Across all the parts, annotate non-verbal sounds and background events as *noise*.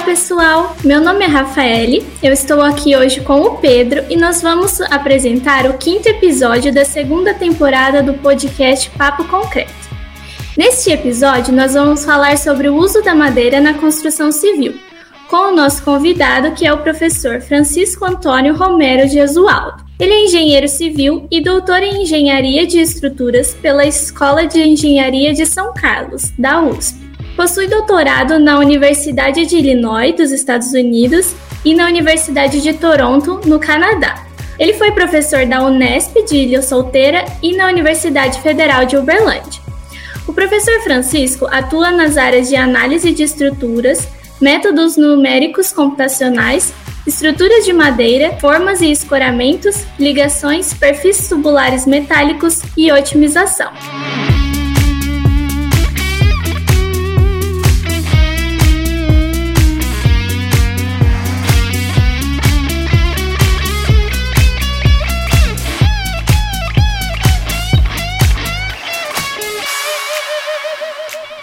Olá pessoal, meu nome é Rafaele, eu estou aqui hoje com o Pedro e nós vamos apresentar o quinto episódio da segunda temporada do podcast Papo Concreto. Neste episódio, nós vamos falar sobre o uso da madeira na construção civil, com o nosso convidado, que é o professor Francisco Antônio Romero de Azualdo. Ele é engenheiro civil e doutor em engenharia de estruturas pela Escola de Engenharia de São Carlos, da USP. Possui doutorado na Universidade de Illinois, dos Estados Unidos, e na Universidade de Toronto, no Canadá. Ele foi professor da Unesp de Ilha Solteira e na Universidade Federal de Uberlândia. O professor Francisco atua nas áreas de análise de estruturas, métodos numéricos computacionais, estruturas de madeira, formas e escoramentos, ligações, perfis tubulares metálicos e otimização.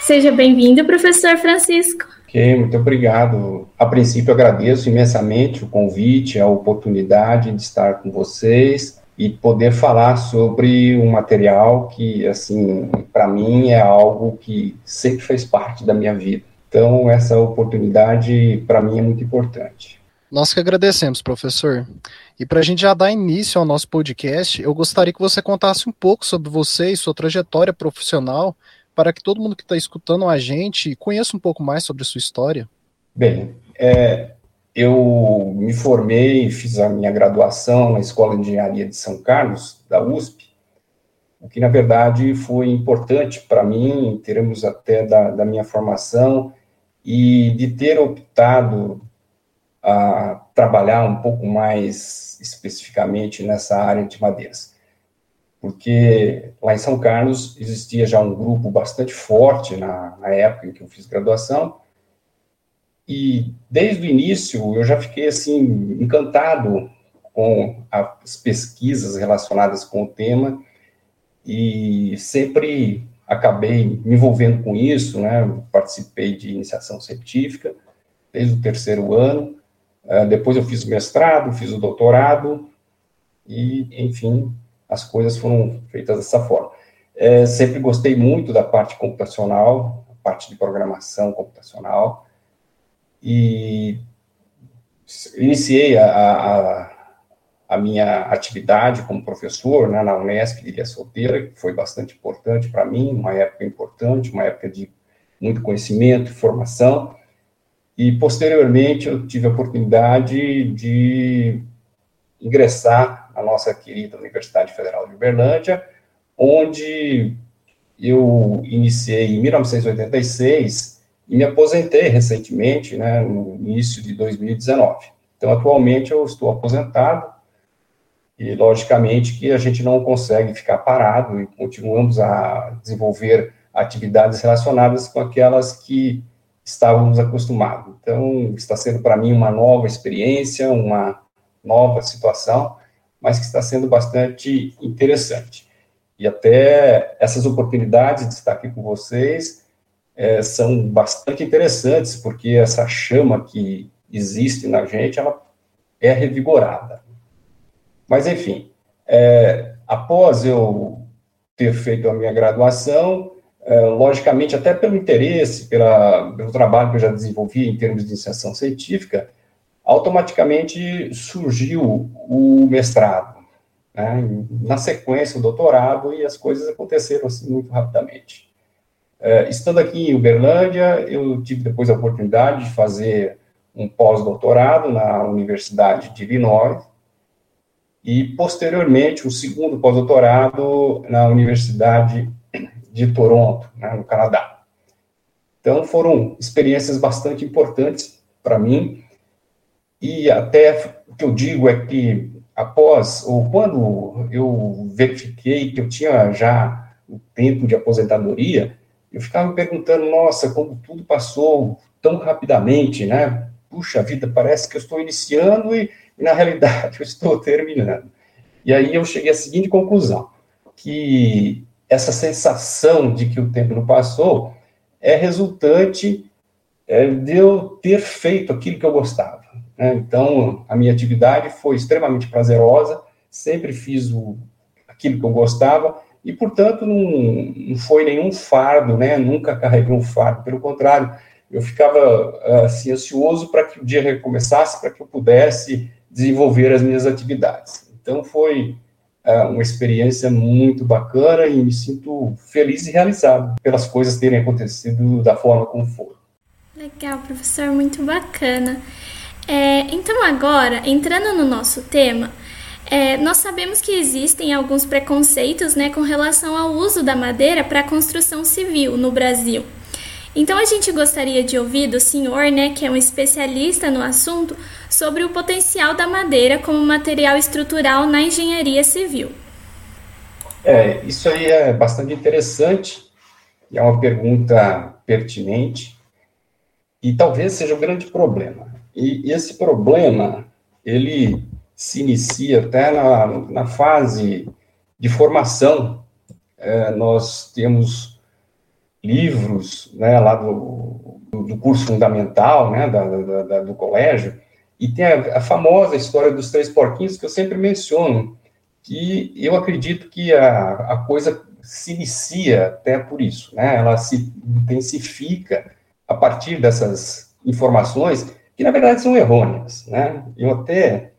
Seja bem-vindo, professor Francisco. Ok, muito obrigado. A princípio, agradeço imensamente o convite, a oportunidade de estar com vocês e poder falar sobre um material que, assim, para mim é algo que sempre fez parte da minha vida. Então, essa oportunidade, para mim, é muito importante. Nós que agradecemos, professor. E para a gente já dar início ao nosso podcast, eu gostaria que você contasse um pouco sobre você e sua trajetória profissional para que todo mundo que está escutando a gente conheça um pouco mais sobre a sua história? Bem, é, eu me formei, fiz a minha graduação na Escola de Engenharia de São Carlos, da USP, o que na verdade foi importante para mim, em termos até da, da minha formação, e de ter optado a trabalhar um pouco mais especificamente nessa área de madeiras porque lá em São Carlos existia já um grupo bastante forte na, na, época em que eu fiz graduação, e desde o início eu já fiquei assim encantado com as pesquisas relacionadas com o tema. E sempre acabei me envolvendo com isso, né? Participei de iniciação científica desde o terceiro ano, uh, depois eu fiz o mestrado, fiz o doutorado e, enfim, as coisas foram feitas dessa forma. É, sempre gostei muito da parte computacional, a parte de programação computacional, e iniciei a, a, a minha atividade como professor né, na Unesp de Ilha Solteira, que foi bastante importante para mim, uma época importante, uma época de muito conhecimento, formação, e posteriormente eu tive a oportunidade de ingressar a nossa querida Universidade Federal de Uberlândia, onde eu iniciei em 1986 e me aposentei recentemente, né, no início de 2019. Então, atualmente eu estou aposentado e, logicamente, que a gente não consegue ficar parado e continuamos a desenvolver atividades relacionadas com aquelas que estávamos acostumados. Então, está sendo para mim uma nova experiência, uma nova situação, mas que está sendo bastante interessante. E até essas oportunidades de estar aqui com vocês é, são bastante interessantes, porque essa chama que existe na gente, ela é revigorada. Mas, enfim, é, após eu ter feito a minha graduação, é, logicamente, até pelo interesse, pela, pelo trabalho que eu já desenvolvi em termos de iniciação científica, automaticamente surgiu o mestrado. Né? Na sequência, o doutorado, e as coisas aconteceram assim muito rapidamente. É, estando aqui em Uberlândia, eu tive depois a oportunidade de fazer um pós-doutorado na Universidade de Illinois, e posteriormente um segundo pós-doutorado na Universidade de Toronto, né, no Canadá. Então foram experiências bastante importantes para mim, e até o que eu digo é que após, ou quando eu verifiquei que eu tinha já o tempo de aposentadoria, eu ficava me perguntando, nossa, como tudo passou tão rapidamente, né? Puxa vida, parece que eu estou iniciando e, e na realidade eu estou terminando. E aí eu cheguei à seguinte conclusão, que essa sensação de que o tempo não passou é resultante é, de eu ter feito aquilo que eu gostava. Né? Então, a minha atividade foi extremamente prazerosa, sempre fiz o, aquilo que eu gostava, e, portanto, não, não foi nenhum fardo, né? nunca carreguei um fardo, pelo contrário, eu ficava assim, ansioso para que o dia recomeçasse, para que eu pudesse desenvolver as minhas atividades. Então, foi é, uma experiência muito bacana e me sinto feliz e realizado pelas coisas terem acontecido da forma como foram. Legal, professor, muito bacana. É, então, agora, entrando no nosso tema, é, nós sabemos que existem alguns preconceitos né, com relação ao uso da madeira para a construção civil no Brasil. Então a gente gostaria de ouvir do senhor, né, que é um especialista no assunto, sobre o potencial da madeira como material estrutural na engenharia civil. É, isso aí é bastante interessante e é uma pergunta pertinente e talvez seja o um grande problema. E esse problema, ele se inicia até na, na fase de formação. É, nós temos livros, né, lá do, do curso fundamental, né, da, da, da, do colégio, e tem a, a, famosa história dos três porquinhos que eu sempre menciono, que eu acredito que a, a coisa se inicia até por isso, né, ela se intensifica a partir dessas informações que, na verdade, são errôneas, né, eu até,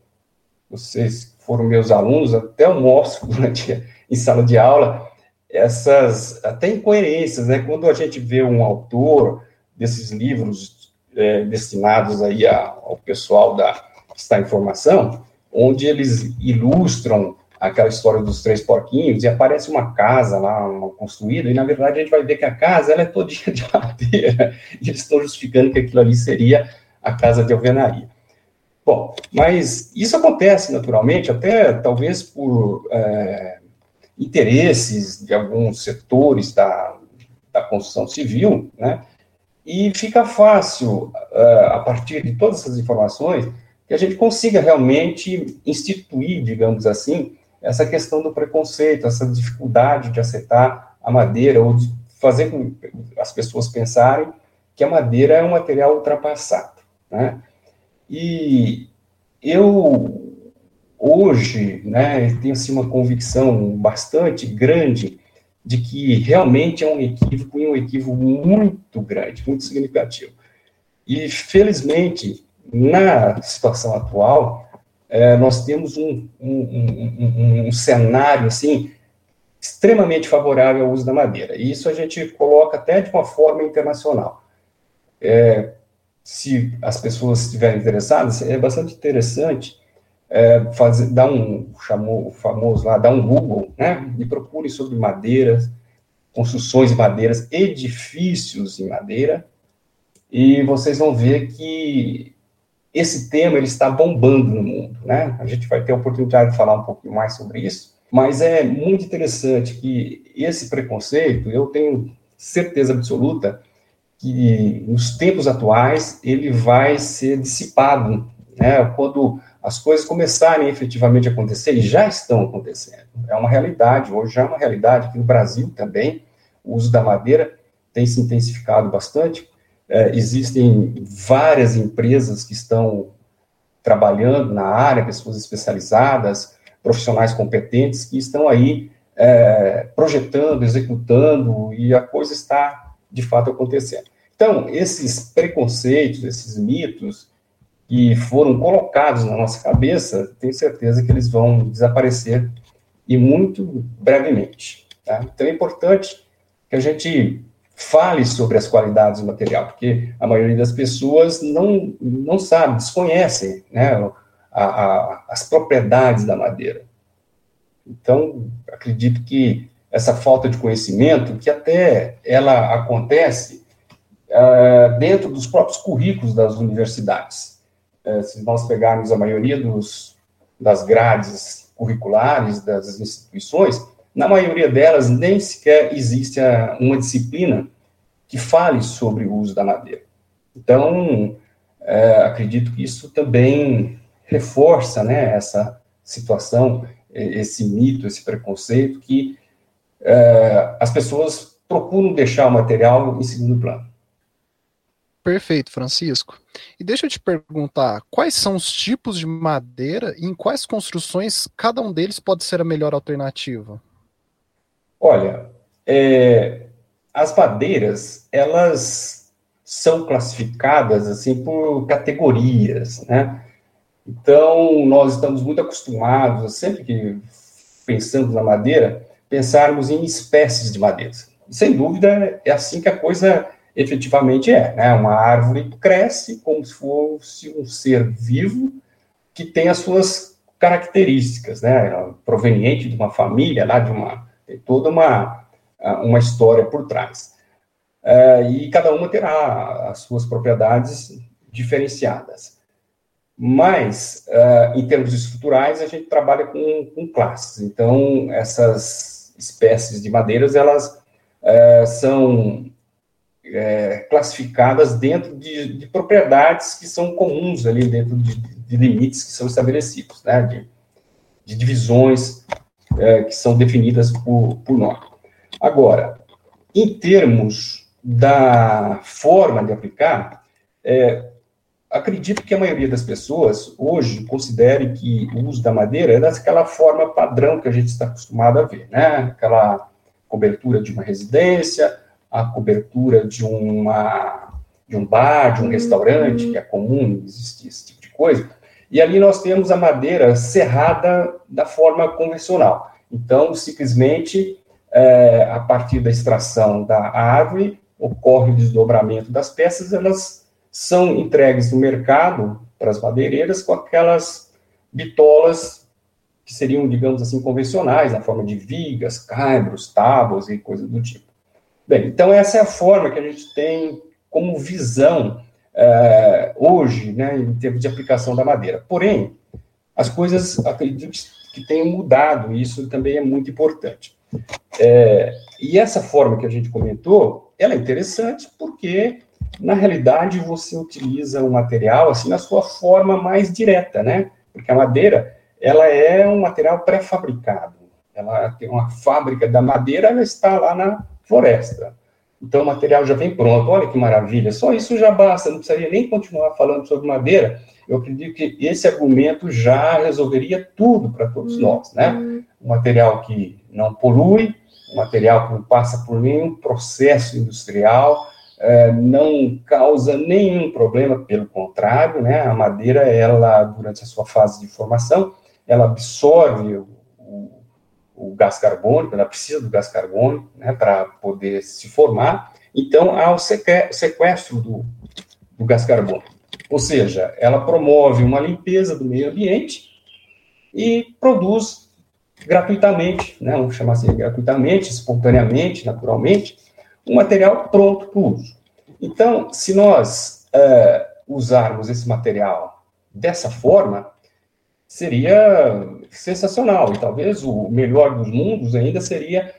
vocês foram meus alunos, até eu mostro durante, em sala de aula, essas até incoerências, né? Quando a gente vê um autor desses livros é, destinados aí a, ao pessoal da que está em formação, onde eles ilustram aquela história dos três porquinhos e aparece uma casa lá uma construída e na verdade a gente vai ver que a casa ela é todinha *laughs* de madeira e eles estão justificando que aquilo ali seria a casa de alvenaria. Bom, mas isso acontece naturalmente, até talvez por é, interesses de alguns setores da, da construção civil, né? E fica fácil, uh, a partir de todas essas informações, que a gente consiga realmente instituir, digamos assim, essa questão do preconceito, essa dificuldade de aceitar a madeira, ou de fazer com as pessoas pensarem que a madeira é um material ultrapassado, né? E eu hoje, né, tenho assim, uma convicção bastante grande de que realmente é um equívoco e um equívoco muito grande, muito significativo. E, felizmente, na situação atual, é, nós temos um, um, um, um, cenário, assim, extremamente favorável ao uso da madeira. E isso a gente coloca até de uma forma internacional. É, se as pessoas estiverem interessadas, é bastante interessante é, fazer, dá um, chamou o famoso lá, dá um Google, né, e procure sobre madeiras, construções de madeiras, edifícios em madeira, e vocês vão ver que esse tema ele está bombando no mundo, né? A gente vai ter a oportunidade de falar um pouquinho mais sobre isso, mas é muito interessante que esse preconceito, eu tenho certeza absoluta que nos tempos atuais ele vai ser dissipado, né? Quando as coisas começarem efetivamente a acontecer, e já estão acontecendo. É uma realidade, hoje já é uma realidade aqui no Brasil também, o uso da madeira tem se intensificado bastante. É, existem várias empresas que estão trabalhando na área, pessoas especializadas, profissionais competentes que estão aí é, projetando, executando, e a coisa está de fato acontecendo. Então, esses preconceitos, esses mitos, que foram colocados na nossa cabeça, tenho certeza que eles vão desaparecer e muito brevemente. Tá? Então é importante que a gente fale sobre as qualidades do material, porque a maioria das pessoas não, não sabe, desconhecem né, a, a, as propriedades da madeira. Então, acredito que essa falta de conhecimento, que até ela acontece uh, dentro dos próprios currículos das universidades. É, se nós pegarmos a maioria dos, das grades curriculares das instituições, na maioria delas nem sequer existe uma disciplina que fale sobre o uso da madeira. Então, é, acredito que isso também reforça né, essa situação, esse mito, esse preconceito que é, as pessoas procuram deixar o material em segundo plano. Perfeito, Francisco. E deixa eu te perguntar, quais são os tipos de madeira e em quais construções cada um deles pode ser a melhor alternativa? Olha, é, as madeiras, elas são classificadas assim por categorias, né? Então, nós estamos muito acostumados, sempre que pensamos na madeira, pensarmos em espécies de madeiras. Sem dúvida, é assim que a coisa efetivamente é, né? Uma árvore cresce como se fosse um ser vivo que tem as suas características, né? Proveniente de uma família, lá de uma tem toda uma uma história por trás. É, e cada uma terá as suas propriedades diferenciadas. Mas, uh, em termos estruturais, a gente trabalha com, com classes. Então, essas espécies de madeiras, elas uh, são é, classificadas dentro de, de, propriedades que são comuns ali, dentro de, de limites que são estabelecidos, né, de, de divisões é, que são definidas por, por nós. Agora, em termos da forma de aplicar, é, acredito que a maioria das pessoas hoje considere que o uso da madeira é daquela forma padrão que a gente está acostumado a ver, né? Aquela cobertura de uma residência, a cobertura de uma de um bar, de um restaurante, que é comum existir esse tipo de coisa. E ali nós temos a madeira serrada da forma convencional. Então, simplesmente, é, a partir da extração da árvore, ocorre o desdobramento das peças, elas são entregues no mercado para as madeireiras com aquelas bitolas que seriam, digamos assim, convencionais, na forma de vigas, caibros, tábuas e coisas do tipo. Bem, então essa é a forma que a gente tem como visão é, hoje, né, em termos de aplicação da madeira. Porém, as coisas, acredito que tenham mudado, e isso também é muito importante. É, e essa forma que a gente comentou, ela é interessante porque na realidade, você utiliza o material assim na sua forma mais direta, né? Porque a madeira, ela é um material pré-fabricado. Ela tem uma fábrica da madeira, ela está lá na floresta. Então, o material já vem pronto. Olha que maravilha. Só isso já basta. Não precisaria nem continuar falando sobre madeira. Eu acredito que esse argumento já resolveria tudo para todos uhum. nós, né? Um material que não polui, um material que não passa por nenhum processo industrial, é, não causa nenhum problema, pelo contrário, né, a madeira, ela, durante a sua fase de formação, ela absorve o, o, o gás carbônico, ela precisa do gás carbônico, né, para poder se formar, então há o sequestro do, do gás carbônico, ou seja, ela promove uma limpeza do meio ambiente e produz gratuitamente, né, vamos chamar assim, gratuitamente, espontaneamente, naturalmente, um material pronto para uso. Então, se nós é, usarmos esse material dessa forma, seria sensacional. E talvez o melhor dos mundos ainda seria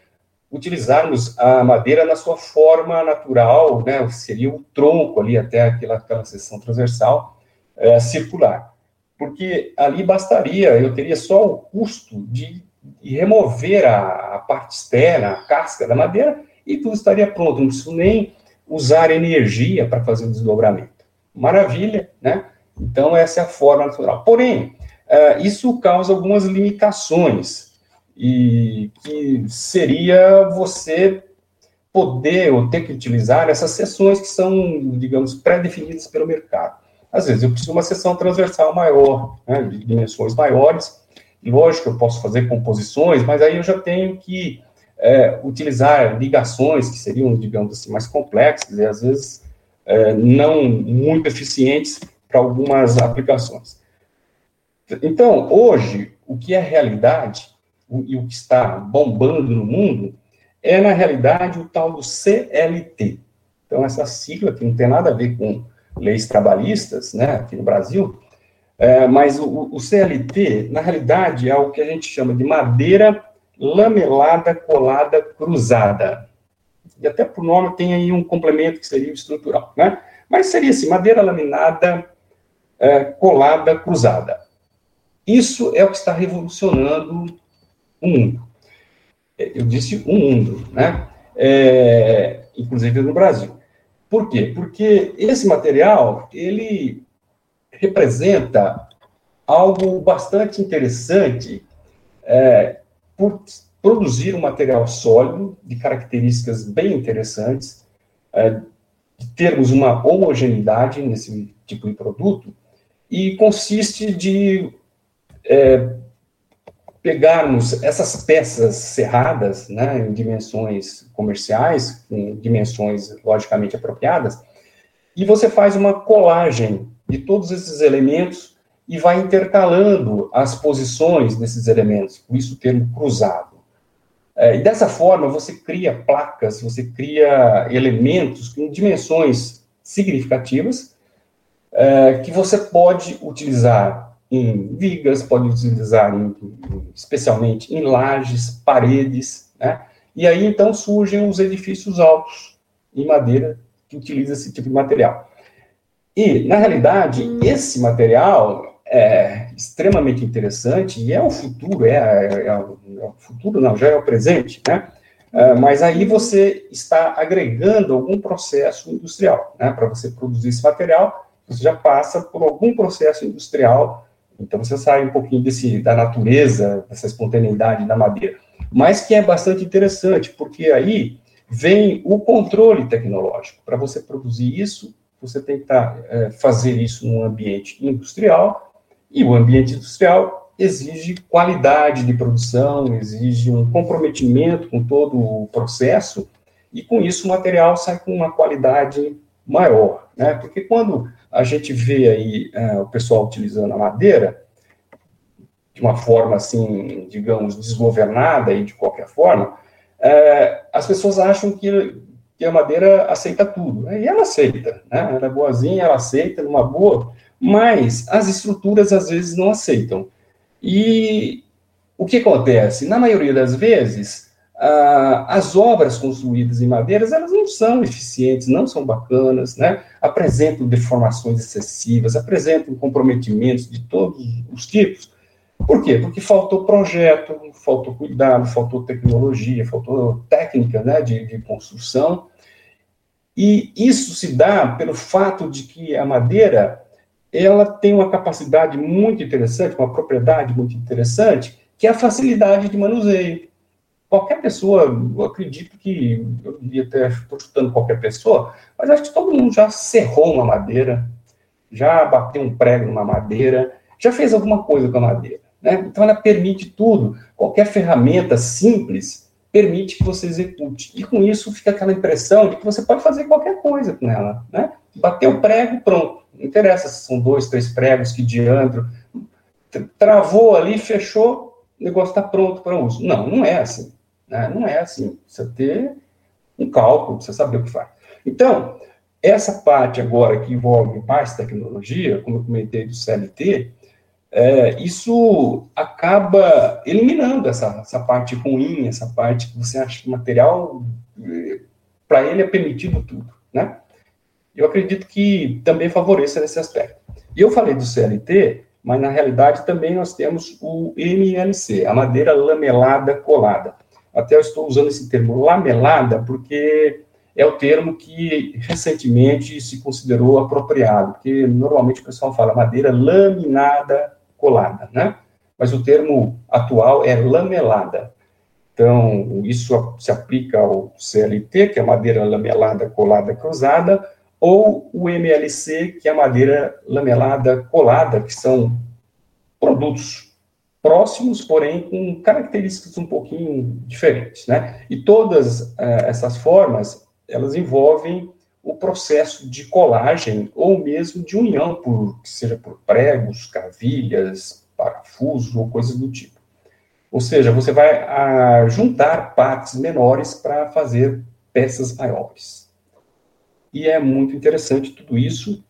utilizarmos a madeira na sua forma natural, né? Seria o tronco ali até aquela, aquela seção transversal é, circular. Porque ali bastaria, eu teria só o custo de, de remover a, a, parte externa, a casca da madeira, e tudo estaria pronto. Não preciso nem usar energia para fazer o desdobramento. Maravilha, né? Então, essa é a forma natural. Porém, uh, isso causa algumas limitações, e que seria você poder ou ter que utilizar essas seções que são, digamos, pré-definidas pelo mercado. Às vezes, eu preciso de uma seção transversal maior, né, de dimensões maiores, lógico, eu posso fazer composições, mas aí eu já tenho que é, utilizar ligações que seriam, digamos assim, mais complexas e às vezes é, não muito eficientes para algumas aplicações. Então, hoje, o que é realidade o, e o que está bombando no mundo é, na realidade, o tal do CLT. Então, essa sigla que não tem nada a ver com leis trabalhistas, né, aqui no Brasil, é, mas o, o CLT, na realidade, é o que a gente chama de madeira lamelada, colada, cruzada. E até por nome tem aí um complemento que seria estrutural, né? Mas seria assim, madeira laminada, é, colada, cruzada. Isso é o que está revolucionando o mundo. É, eu disse o mundo, né? É, inclusive no Brasil. Por quê? Porque esse material, ele representa algo bastante interessante é, por produzir um material sólido, de características bem interessantes, é, de termos uma homogeneidade nesse tipo de produto, e consiste de é, pegarmos essas peças cerradas, né, em dimensões comerciais, em dimensões logicamente apropriadas, e você faz uma colagem de todos esses elementos e vai intercalando as posições desses elementos, por isso o termo cruzado. É, e dessa forma você cria placas, você cria elementos com dimensões significativas é, que você pode utilizar em vigas, pode utilizar em, especialmente em lajes, paredes, né? E aí então surgem os edifícios altos em madeira que utiliza esse tipo de material. E na realidade esse material é extremamente interessante e é o futuro, é, é, é, o futuro não, já é o presente, né? É, mas aí você está agregando algum processo industrial, né? Para você produzir esse material, você já passa por algum processo industrial então você sai um pouquinho desse, da natureza, dessa espontaneidade da madeira. Mas que é bastante interessante, porque aí vem o controle tecnológico. Para você produzir isso, você tem que tá, é, fazer isso num ambiente industrial, e o ambiente industrial exige qualidade de produção, exige um comprometimento com todo o processo, e com isso o material sai com uma qualidade maior, né? Porque quando a gente vê aí é, o pessoal utilizando a madeira de uma forma assim, digamos, desgovernada e de qualquer forma, é, as pessoas acham que, que, a madeira aceita tudo. Né? E ela aceita, né? Ela é boazinha, ela aceita numa boa, mas as estruturas às vezes não aceitam. E o que acontece? Na maioria das vezes, as obras construídas em madeiras, elas não são eficientes, não são bacanas, né? apresentam deformações excessivas, apresentam comprometimentos de todos os tipos. Por quê? Porque faltou projeto, faltou cuidado, faltou tecnologia, faltou técnica né, de, de construção. E isso se dá pelo fato de que a madeira ela tem uma capacidade muito interessante, uma propriedade muito interessante, que é a facilidade de manuseio qualquer pessoa, eu acredito que, eu devia até, estou chutando qualquer pessoa, mas acho que todo mundo já serrou uma madeira, já bateu um prego numa madeira, já fez alguma coisa com a madeira. Né? Então, ela permite tudo. Qualquer ferramenta simples permite que você execute. E com isso fica aquela impressão de que você pode fazer qualquer coisa com ela. Né? Bateu o prego, pronto. Interessa se são dois, três pregos, que diâmetro. Travou ali, fechou, o negócio está pronto para uso. Não, não é assim. Né? Não é assim. Precisa ter um cálculo, precisa saber o que faz. Então, essa parte agora que envolve mais tecnologia, como eu comentei do CLT, é, isso acaba eliminando essa, essa parte ruim, essa parte que você acha que material, para ele é permitido tudo, né? Eu acredito que também favoreça nesse aspecto. E eu falei do CLT, mas na realidade também nós temos o MLC, a madeira lamelada colada. Até eu estou usando esse termo lamelada, porque é o termo que recentemente se considerou apropriado, porque normalmente o pessoal fala madeira laminada colada, né? Mas o termo atual é lamelada. Então, isso se aplica ao CLT, que é madeira lamelada colada cruzada, ou o MLC, que é madeira lamelada colada, que são produtos próximos, porém com características um pouquinho diferentes, né? E todas uh, essas formas, elas envolvem o processo de colagem ou mesmo de união, por, seja por pregos, cavilhas, parafusos ou coisas do tipo. Ou seja, você vai a, ah, juntar partes menores para fazer peças maiores. E é muito interessante tudo isso,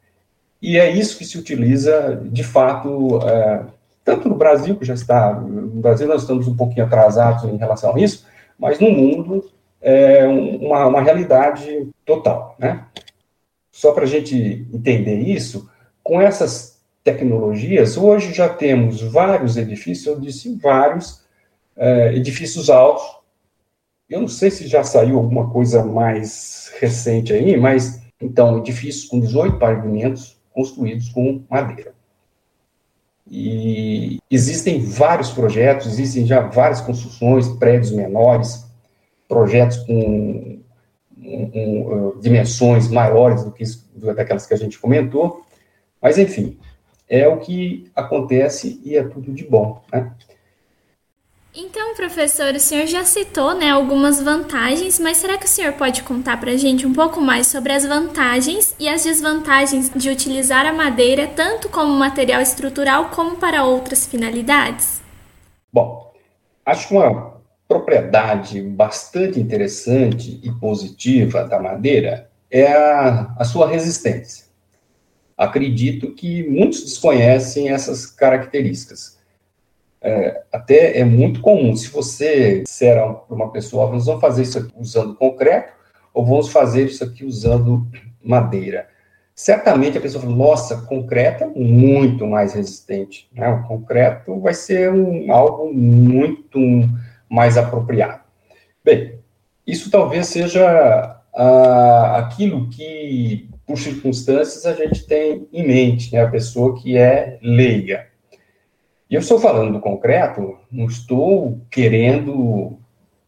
e é isso que se utiliza, de fato, uh, tanto no Brasil, que já está, no Brasil nós estamos um pouquinho atrasados em relação a isso, mas no mundo é uma, uma realidade total, né? Só para a gente entender isso, com essas tecnologias, hoje já temos vários edifícios, eu disse vários é, edifícios altos, eu não sei se já saiu alguma coisa mais recente aí, mas Então, edifícios com 18 pavimentos construídos com madeira. E existem vários projetos, existem já várias construções, prédios menores, projetos com, com, uh, dimensões maiores do que daquelas que a gente comentou, mas enfim, é o que acontece e é tudo de bom, né? Então, professor, o senhor já citou né, algumas vantagens, mas será que o senhor pode contar para a gente um pouco mais sobre as vantagens e as desvantagens de utilizar a madeira tanto como material estrutural como para outras finalidades? Bom, acho que uma propriedade bastante interessante e positiva da madeira é a, a sua resistência. Acredito que muitos desconhecem essas características é, até é muito comum, se você disser para uma pessoa, nós vamos fazer isso aqui usando concreto, ou vamos fazer isso aqui usando madeira. Certamente a pessoa fala, nossa, concreto é muito mais resistente. Né? O concreto vai ser um, algo muito mais apropriado. Bem, isso talvez seja ah, aquilo que, por circunstâncias, a gente tem em mente, né? a pessoa que é leiga. E eu estou falando do concreto, não estou querendo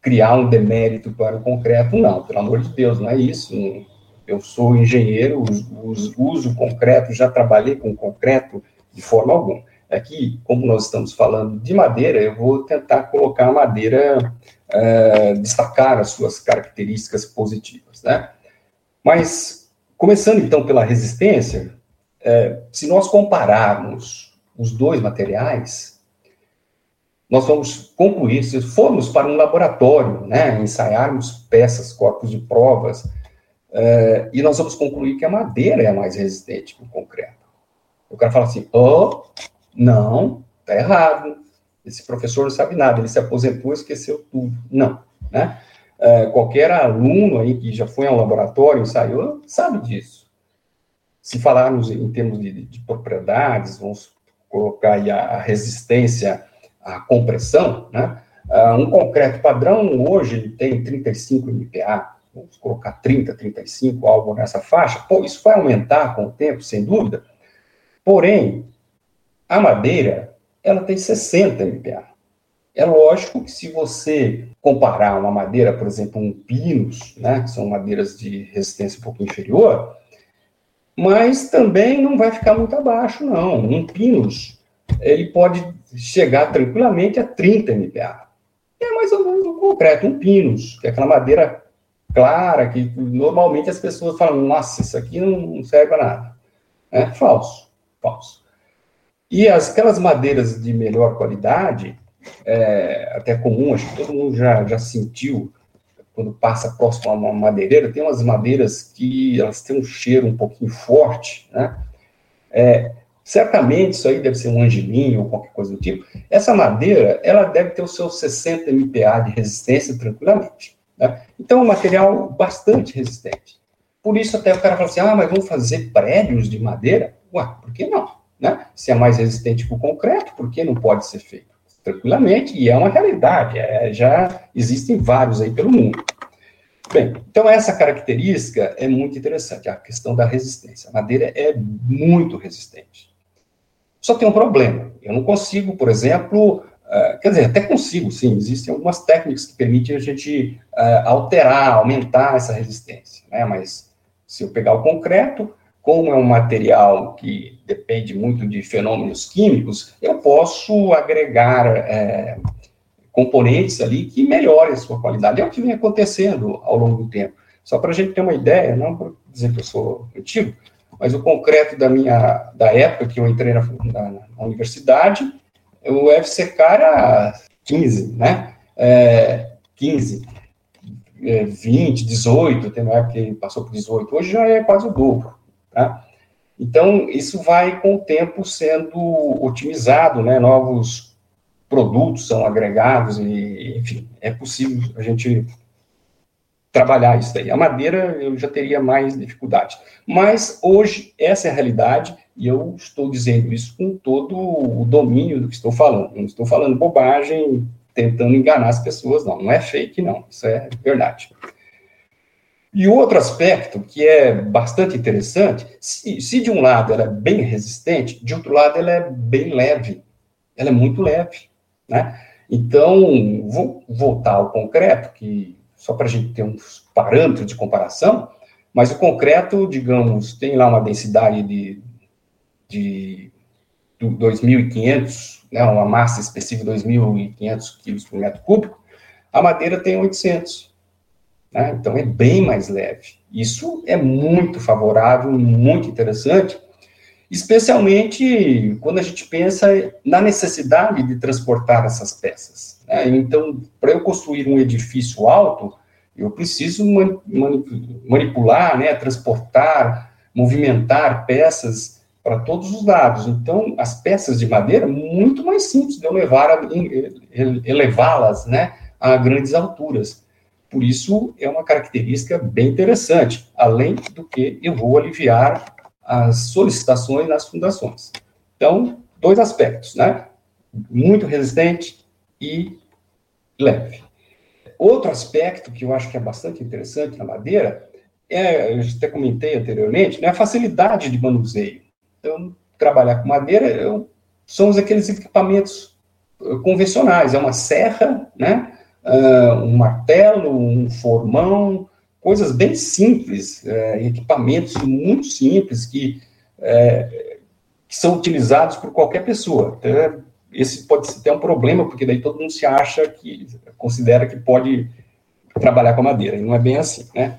criar um demérito para o concreto, não, pelo amor de Deus, não é isso. Eu sou engenheiro, uso, concreto, já trabalhei com concreto de forma alguma. Aqui, é como nós estamos falando de madeira, eu vou tentar colocar a madeira, é, destacar as suas características positivas, né? Mas, começando então pela resistência, é, se nós compararmos os dois materiais, nós vamos concluir, se formos para um laboratório, né, ensaiarmos peças, corpos de provas, uh, e nós vamos concluir que a madeira é a mais resistente que o concreto. O cara fala assim, oh, não, tá errado, esse professor não sabe nada, ele se aposentou e esqueceu tudo. Não, né? Uh, qualquer aluno aí que já foi ao laboratório, ensaiou, sabe disso. Se falarmos em termos de, de propriedades, vamos colocar aí a, resistência à compressão, né? Uh, um concreto padrão, hoje, ele tem 35 MPa, vamos colocar 30, 35, algo nessa faixa. Pô, isso vai aumentar com o tempo, sem dúvida. Porém, a madeira, ela tem 60 MPa. É lógico que se você comparar uma madeira, por exemplo, um pinus, né, que são madeiras de resistência um pouco inferior, mas também não vai ficar muito abaixo, não. Um pinus, ele pode chegar tranquilamente a 30 MPa. É mais ou menos um concreto, um pinus, que é aquela madeira clara, que normalmente as pessoas falam, nossa, isso aqui não serve para nada. É falso, falso. E as, aquelas madeiras de melhor qualidade, é, até comum, acho que todo mundo já, já sentiu, quando passa próximo a uma madeireira, tem umas madeiras que elas têm um cheiro um pouquinho forte, né? É, certamente isso aí deve ser um angelinho ou qualquer coisa do tipo. Essa madeira, ela deve ter os seus 60 MPa de resistência tranquilamente. Né? Então, é um material bastante resistente. Por isso, até o cara fala assim: ah, mas vamos fazer prédios de madeira? Ué, por que não? Né? Se é mais resistente que o concreto, por que não pode ser feito? Tranquilamente, e é uma realidade, é, já existem vários aí pelo mundo. Bem, então essa característica é muito interessante, a questão da resistência. A madeira é muito resistente. Só tem um problema, eu não consigo, por exemplo, uh, quer dizer, até consigo, sim, existem algumas técnicas que permitem a gente uh, alterar, aumentar essa resistência, né? mas se eu pegar o concreto, como é um material que depende muito de fenômenos químicos, eu posso agregar é, componentes ali que melhorem a sua qualidade. É o que vem acontecendo ao longo do tempo. Só para a gente ter uma ideia, não para dizer que eu sou antigo, mas o concreto da minha da época que eu entrei na, na, na universidade, o FCK era 15, né? É, 15, é, 20, 18, tem uma época que passou por 18, hoje já é quase o dobro. Tá? Então, isso vai, com o tempo, sendo otimizado, né? novos produtos são agregados, e, enfim, é possível a gente trabalhar isso daí. A madeira eu já teria mais dificuldade. Mas hoje essa é a realidade e eu estou dizendo isso com todo o domínio do que estou falando. Não estou falando bobagem, tentando enganar as pessoas, não. Não é fake, não. Isso é verdade. E outro aspecto que é bastante interessante, se, se, de um lado ela é bem resistente, de outro lado ela é bem leve. Ela é muito leve, né? Então, vou voltar ao concreto, que só para a gente ter uns parâmetros de comparação, mas o concreto, digamos, tem lá uma densidade de, de 2.500, né, uma massa específica de 2.500 quilos por metro cúbico, a madeira tem 800. Né, então, é bem mais leve. Isso é muito favorável, muito interessante, especialmente quando a gente pensa na necessidade de transportar essas peças. Né? Então, para eu construir um edifício alto, eu preciso manipular, né, transportar, movimentar peças para todos os lados. Então, as peças de madeira, muito mais simples de eu levar, elevá-las, né, a grandes alturas. Por isso, é uma característica bem interessante, além do que eu vou aliviar as solicitações nas fundações. Então, dois aspectos, né? Muito resistente e leve. Outro aspecto que eu acho que é bastante interessante na madeira é, eu até comentei anteriormente, né, a facilidade de manuseio. Então, trabalhar com madeira eu, são aqueles equipamentos eh, convencionais, é uma serra, né, uh, um martelo, um formão, coisas bem simples, é, equipamentos muito simples que, é, que, são utilizados por qualquer pessoa. Então, esse pode ser até um problema, porque daí todo mundo se acha que, considera que pode trabalhar com madeira, e não é bem assim, né?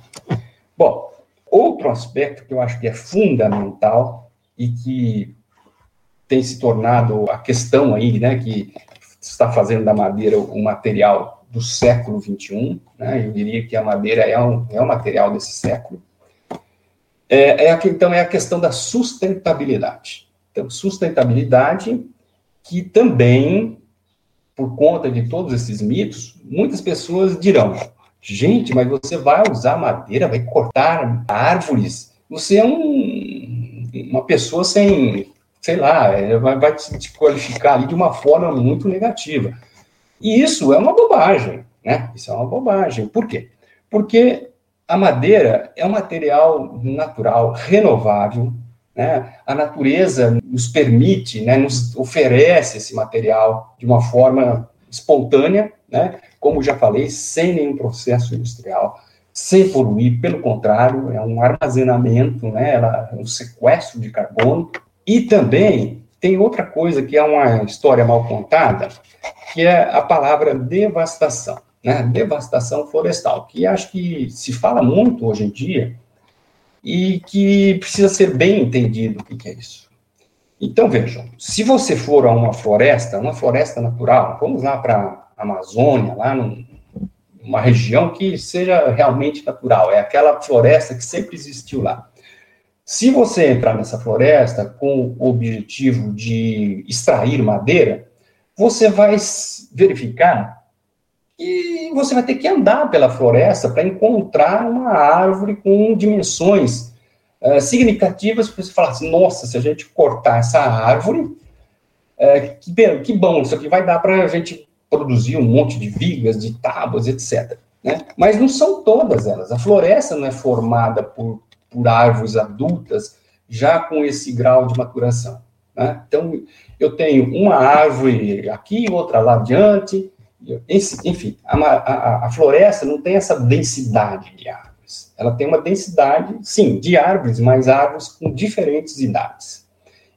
Bom, outro aspecto que eu acho que é fundamental e que tem se tornado a questão aí, né, que está fazendo da madeira um material do século XXI, né, eu diria que a madeira é um, é um material desse século, é, é a, então é a questão da sustentabilidade. Então, sustentabilidade que também, por conta de todos esses mitos, muitas pessoas dirão: gente, mas você vai usar madeira, vai cortar árvores, você é um, uma pessoa sem, sei lá, é, vai, vai te qualificar ali de uma forma muito negativa. E isso é uma bobagem, né? Isso é uma bobagem. Por quê? Porque a madeira é um material natural, renovável, né? A natureza nos permite, né, nos oferece esse material de uma forma espontânea, né, como já falei, sem nenhum processo industrial, sem poluir, pelo contrário, é um armazenamento, né, ela, é um sequestro de carbono. E também tem outra coisa que é uma história mal contada, que é a palavra devastação, né, devastação florestal, que acho que se fala muito hoje em dia, e que precisa ser bem entendido o que é isso. Então, vejam, se você for a uma floresta, uma floresta natural, vamos lá para a Amazônia, lá numa região que seja realmente natural, é aquela floresta que sempre existiu lá. Se você entrar nessa floresta com o objetivo de extrair madeira, você vai verificar e você vai ter que andar pela floresta para encontrar uma árvore com dimensões uh, significativas para você falar assim, nossa, se a gente cortar essa árvore, uh, que, que bom, isso aqui vai dar para a gente produzir um monte de vigas, de tábuas, etc. Né? Mas não são todas elas. A floresta não é formada por, por árvores adultas já com esse grau de maturação. Né? Então, eu tenho uma árvore aqui, outra lá adiante, enfim, a, a, a, floresta não tem essa densidade de árvores. Ela tem uma densidade, sim, de árvores, mas árvores com diferentes idades.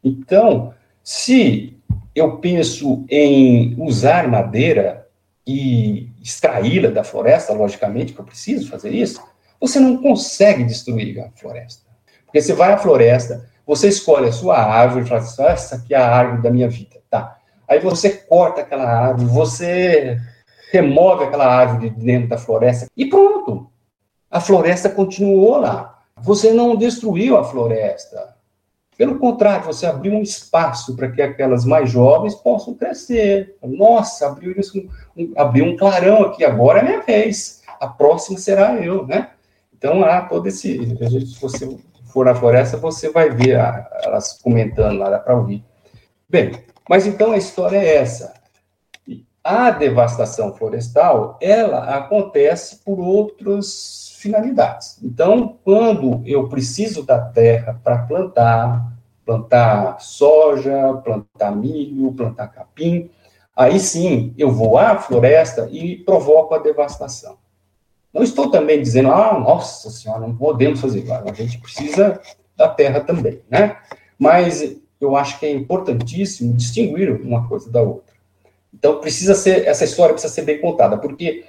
Então, se eu penso em usar madeira e extraí-la da floresta, logicamente que eu preciso fazer isso, você não consegue destruir a floresta. Porque você vai à floresta, você escolhe a sua árvore e fala assim, ah, essa aqui é a árvore da minha vida. Tá, Aí você corta aquela árvore, você remove aquela árvore de dentro da floresta e pronto. A floresta continuou lá. Você não destruiu a floresta. Pelo contrário, você abriu um espaço para que aquelas mais jovens possam crescer. Nossa, abriu isso, abriu um clarão aqui, agora é minha vez. A próxima será eu, né? Então, há todo esse. Se você for na floresta, você vai ver elas comentando lá, dá para ouvir. Bem, mas então a história é essa. A devastação florestal, ela acontece por outros finalidades. Então, quando eu preciso da terra para plantar, plantar soja, plantar milho, plantar capim, aí sim eu vou à floresta e provoco a devastação. Não estou também dizendo, ah, nossa senhora, não podemos fazer igual, a gente precisa da terra também, né? Mas eu acho que é importantíssimo distinguir uma coisa da outra. Então, precisa ser, essa história precisa ser bem contada, porque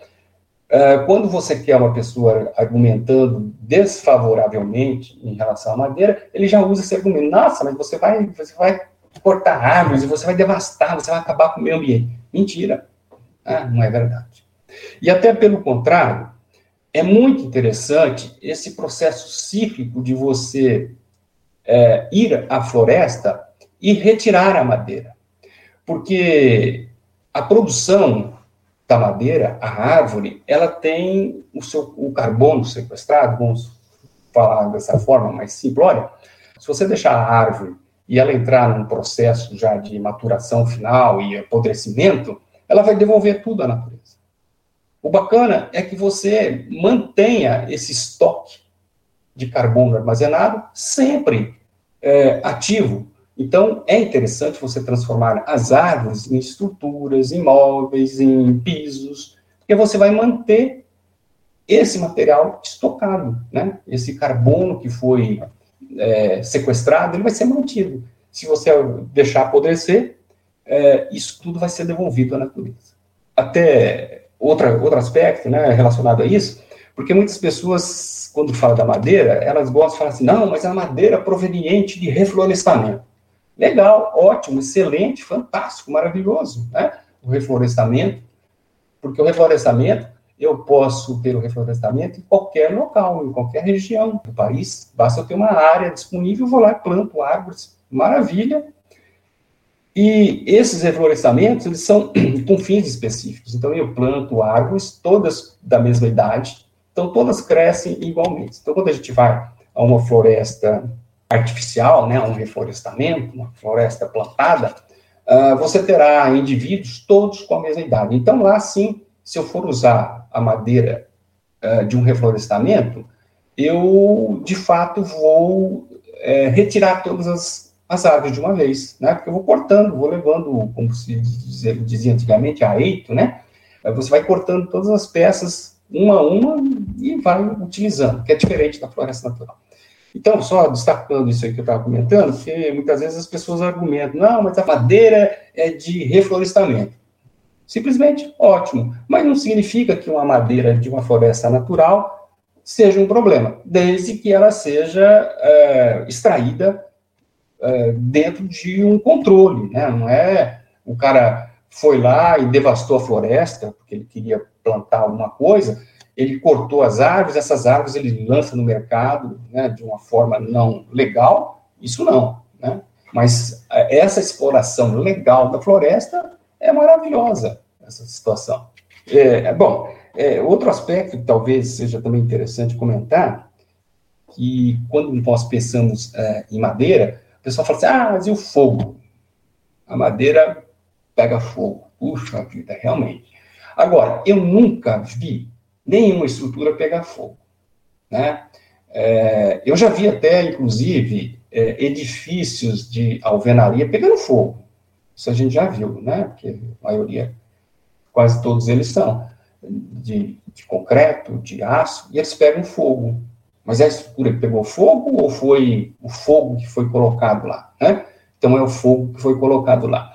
uh, quando você quer uma pessoa argumentando desfavoravelmente em relação à madeira, ele já usa esse argumento, nossa, mas você vai, você vai cortar árvores, você vai devastar, você vai acabar com o meio ambiente. Mentira. Ah, não é verdade. E até pelo contrário, é muito interessante esse processo cíclico de você é, ir à floresta e retirar a madeira. Porque a produção da madeira, a árvore, ela tem o seu o carbono sequestrado, vamos falar dessa forma mais simplória. Se você deixar a árvore e ela entrar num processo já de maturação final e apodrecimento, ela vai devolver tudo à natureza. O bacana é que você mantenha esse estoque de carbono armazenado sempre é, ativo. Então, é interessante você transformar as árvores em estruturas, em móveis, em pisos, porque você vai manter esse material estocado, né? Esse carbono que foi é, sequestrado, ele vai ser mantido. Se você deixar apodrecer, é, isso tudo vai ser devolvido à natureza. Até outra, outro aspecto né, relacionado a isso, porque muitas pessoas, quando falam da madeira, elas gostam de falar assim, não, mas é a madeira proveniente de reflorestamento. Legal, ótimo, excelente, fantástico, maravilhoso, né? O reflorestamento, porque o reflorestamento, eu posso ter o reflorestamento em qualquer local, em qualquer região do país, basta eu ter uma área disponível, vou lá e planto árvores, maravilha, e esses reflorestamentos, eles são com fins específicos. Então, eu planto árvores, todas da mesma idade, então todas crescem igualmente. Então, quando a gente vai a uma floresta artificial, né, um reflorestamento, uma floresta plantada, uh, você terá indivíduos todos com a mesma idade. Então, lá sim, se eu for usar a madeira uh, de um reflorestamento, eu, de fato, vou é, retirar todas as as árvores de uma vez, né? Porque eu vou cortando, vou levando, como se dizia, dizia antigamente, a eito, né? Você vai cortando todas as peças uma a uma e vai utilizando, que é diferente da floresta natural. Então, só destacando isso aí que eu estava comentando, porque muitas vezes as pessoas argumentam, não, mas a madeira é de reflorestamento. Simplesmente ótimo, mas não significa que uma madeira de uma floresta natural seja um problema, desde que ela seja é, extraída é, dentro de um controle, né? Não é o cara foi lá e devastou a floresta porque ele queria plantar alguma coisa, ele cortou as árvores, essas árvores ele lança no mercado, né, de uma forma não legal, isso não, né? Mas é, essa exploração legal da floresta é maravilhosa, essa situação. É, é, bom, é, outro aspecto que talvez seja também interessante comentar, que quando nós pensamos é, em madeira, o pessoal fala assim, ah, mas e o fogo? A madeira pega fogo. Puxa vida, realmente. Agora, eu nunca vi nenhuma estrutura pegar fogo. Né? É, eu já vi até, inclusive, é, edifícios de alvenaria pegando fogo. Isso a gente já viu, né? Porque a maioria, quase todos eles são de, de concreto, de aço, e eles pegam fogo. Mas é a estrutura que pegou fogo ou foi o fogo que foi colocado lá? Né? Então é o fogo que foi colocado lá.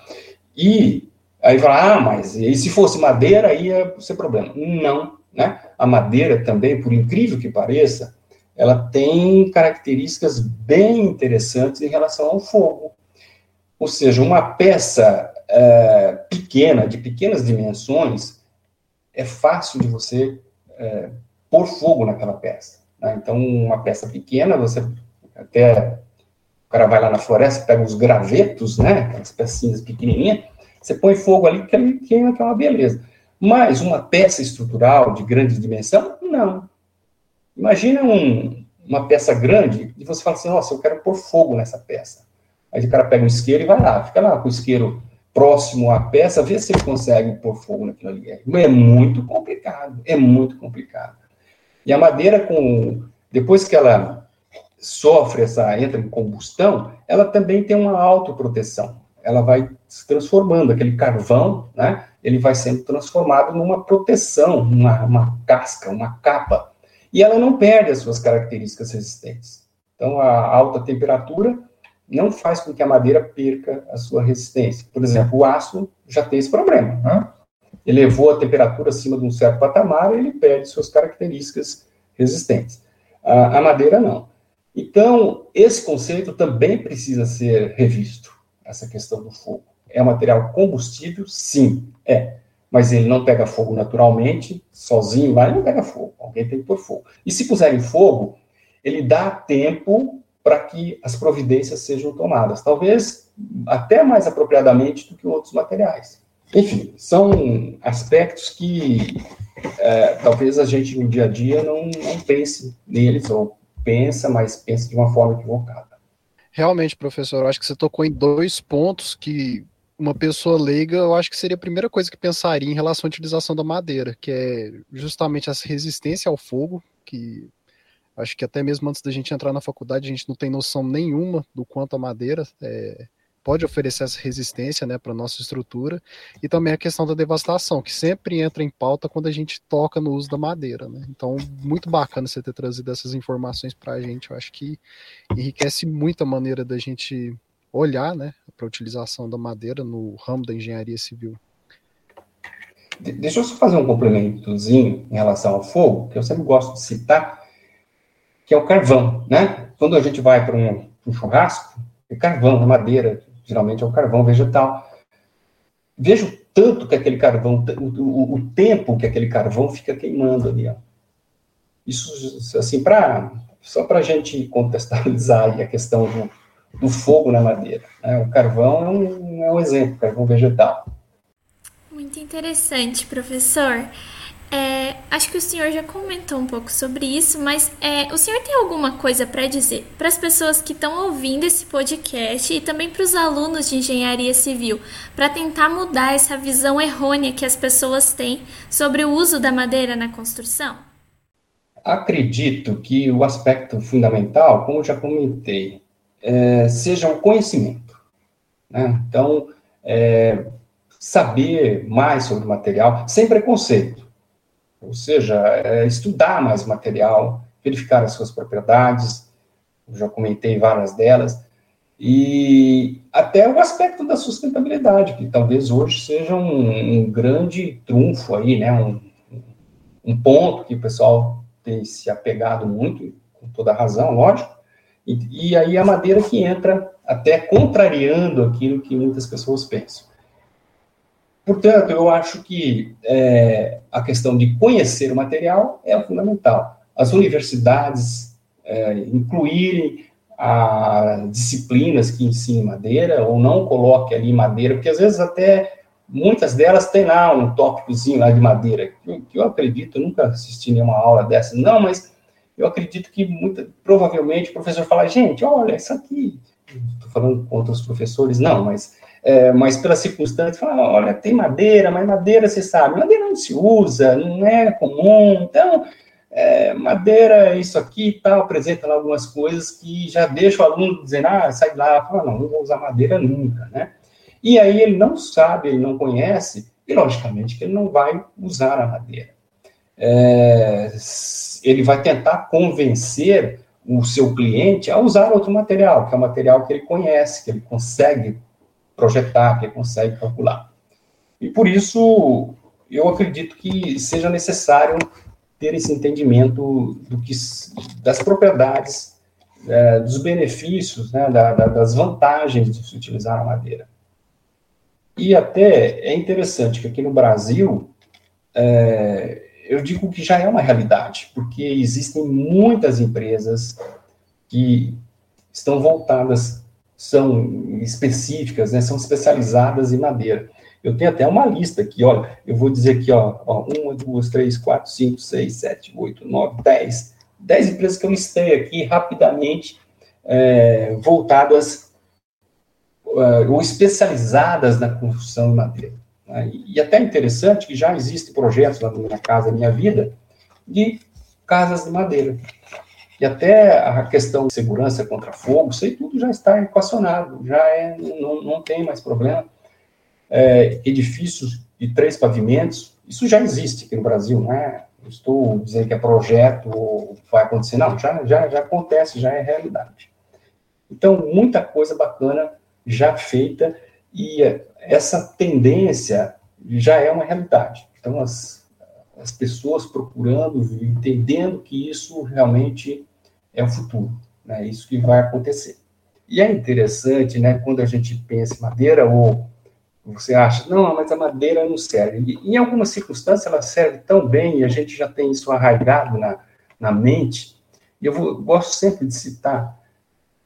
E aí fala, ah, mas e se fosse madeira ia ser problema. Não, né? A madeira também, por incrível que pareça, ela tem características bem interessantes em relação ao fogo. Ou seja, uma peça é, pequena, de pequenas dimensões, é fácil de você é, pôr fogo naquela peça. Né? Então, uma peça pequena, você até o cara vai lá na floresta, pega os gravetos, né? Aquelas pecinhas pequenininhas, você põe fogo ali que ele que é uma beleza. Mas uma peça estrutural de grande dimensão, não. Imagina um, uma peça grande e você fala assim, nossa, eu quero pôr fogo nessa peça. Aí o cara pega um isqueiro e vai lá, fica lá com o isqueiro próximo à peça, vê se ele consegue pôr fogo naquilo ali. É muito complicado, é muito complicado. E a madeira, com depois que ela sofre essa entra em combustão, ela também tem uma autoproteção. Ela vai se transformando, aquele carvão, né? Ele vai sendo transformado numa proteção, uma, uma casca, uma capa. E ela não perde as suas características resistentes. Então, a alta temperatura não faz com que a madeira perca a sua resistência. Por exemplo, o aço já tem esse problema. Né? Elevou a temperatura acima de um certo patamar, ele perde suas características resistentes. A, a madeira não. Então, esse conceito também precisa ser revisto, essa questão do fogo. É um material combustível? Sim, é. Mas ele não pega fogo naturalmente, sozinho lá, ele não pega fogo. Alguém tem que pôr fogo. E se puserem fogo, ele dá tempo para que as providências sejam tomadas, talvez até mais apropriadamente do que outros materiais. Enfim, são aspectos que é, talvez a gente no dia a dia não, não pense neles, ou pensa, mas pensa de uma forma equivocada. Realmente, professor, eu acho que você tocou em dois pontos que uma pessoa leiga, eu acho que seria a primeira coisa que pensaria em relação à utilização da madeira, que é justamente essa resistência ao fogo, que Acho que até mesmo antes da gente entrar na faculdade, a gente não tem noção nenhuma do quanto a madeira é, pode oferecer essa resistência né, para a nossa estrutura, e também a questão da devastação, que sempre entra em pauta quando a gente toca no uso da madeira. Né? Então, muito bacana você ter trazido essas informações para a gente, eu acho que enriquece muito a maneira da gente olhar né, para a utilização da madeira no ramo da engenharia civil. Deixa eu só fazer um complementozinho em relação ao fogo, que eu sempre gosto de citar, que é o carvão, né? Quando a gente vai para um, um, churrasco, é carvão, na madeira, geralmente é o carvão vegetal. Vejo tanto que aquele carvão, o, o, o tempo que aquele carvão fica queimando ali, ó. Isso, assim, para só para a gente contextualizar a questão do, do fogo na madeira. Né? O carvão é um, é um exemplo, carvão vegetal. Muito interessante, professor. É, acho que o senhor já comentou um pouco sobre isso, mas é, o senhor tem alguma coisa para dizer para as pessoas que estão ouvindo esse podcast e também para os alunos de engenharia civil, para tentar mudar essa visão errônea que as pessoas têm sobre o uso da madeira na construção? Acredito que o aspecto fundamental, como já comentei, é, seja o conhecimento. Né? Então, é, saber mais sobre o material, sem preconceito ou seja, é estudar mais material, verificar as suas propriedades, já comentei várias delas, e até o aspecto da sustentabilidade, que talvez hoje seja um, um grande trunfo aí, né, um, um, ponto que o pessoal tem se apegado muito, com toda razão, lógico, e, e aí a madeira que entra até contrariando aquilo que muitas pessoas pensam. Portanto, eu acho que é, a questão de conhecer o material é fundamental. As universidades é, incluírem a disciplinas que ensinem madeira, ou não coloque ali madeira, porque às vezes até muitas delas têm lá um tópicozinho lá de madeira, que, que eu acredito, eu nunca assisti nenhuma aula dessa, não, mas eu acredito que muita, provavelmente o professor fala, gente, olha, isso aqui, estou falando com outros professores, não, mas é, mas pela circunstância, fala, olha, tem madeira, mas madeira, você sabe, madeira não se usa, não é comum, então, é, madeira, isso aqui e tal, apresenta lá algumas coisas que já deixa o aluno dizendo, ah, sai lá, fala, não, não vou usar madeira nunca, né? E aí ele não sabe, ele não conhece, e logicamente que ele não vai usar a madeira. É, ele vai tentar convencer o seu cliente a usar outro material, que é o material que ele conhece, que ele consegue projetar, que consegue calcular. E por isso, eu acredito que seja necessário ter esse entendimento do que, das propriedades, é, dos benefícios, né, da, da, das vantagens de se utilizar a madeira. E até é interessante que aqui no Brasil, é, eu digo que já é uma realidade, porque existem muitas empresas que estão voltadas são específicas, né, são especializadas em madeira. Eu tenho até uma lista aqui, olha, eu vou dizer aqui, ó, ó uma, duas, três, quatro, cinco, seis, sete, oito, nove, dez, dez empresas que eu listei aqui rapidamente, é, voltadas uh, ou especializadas na construção de madeira. Né? E, até interessante que já existem projetos lá na Minha Casa Minha Vida de casas de madeira. E até a questão de segurança contra fogo, isso aí tudo já está equacionado, já é, não, não tem mais problema. É, edifícios de três pavimentos, isso já existe aqui no Brasil, não é? estou dizendo que é projeto ou vai acontecer, não, já, já, já acontece, já é realidade. Então, muita coisa bacana já feita e essa tendência já é uma realidade. Então, as, as pessoas procurando, entendendo que isso realmente é o futuro, né? Isso que vai acontecer. E é interessante, né, quando a gente pensa em madeira ou você acha, não, mas a madeira não serve. E, em algumas circunstâncias ela serve tão bem e a gente já tem isso arraigado na, na mente. E eu vou, gosto sempre de citar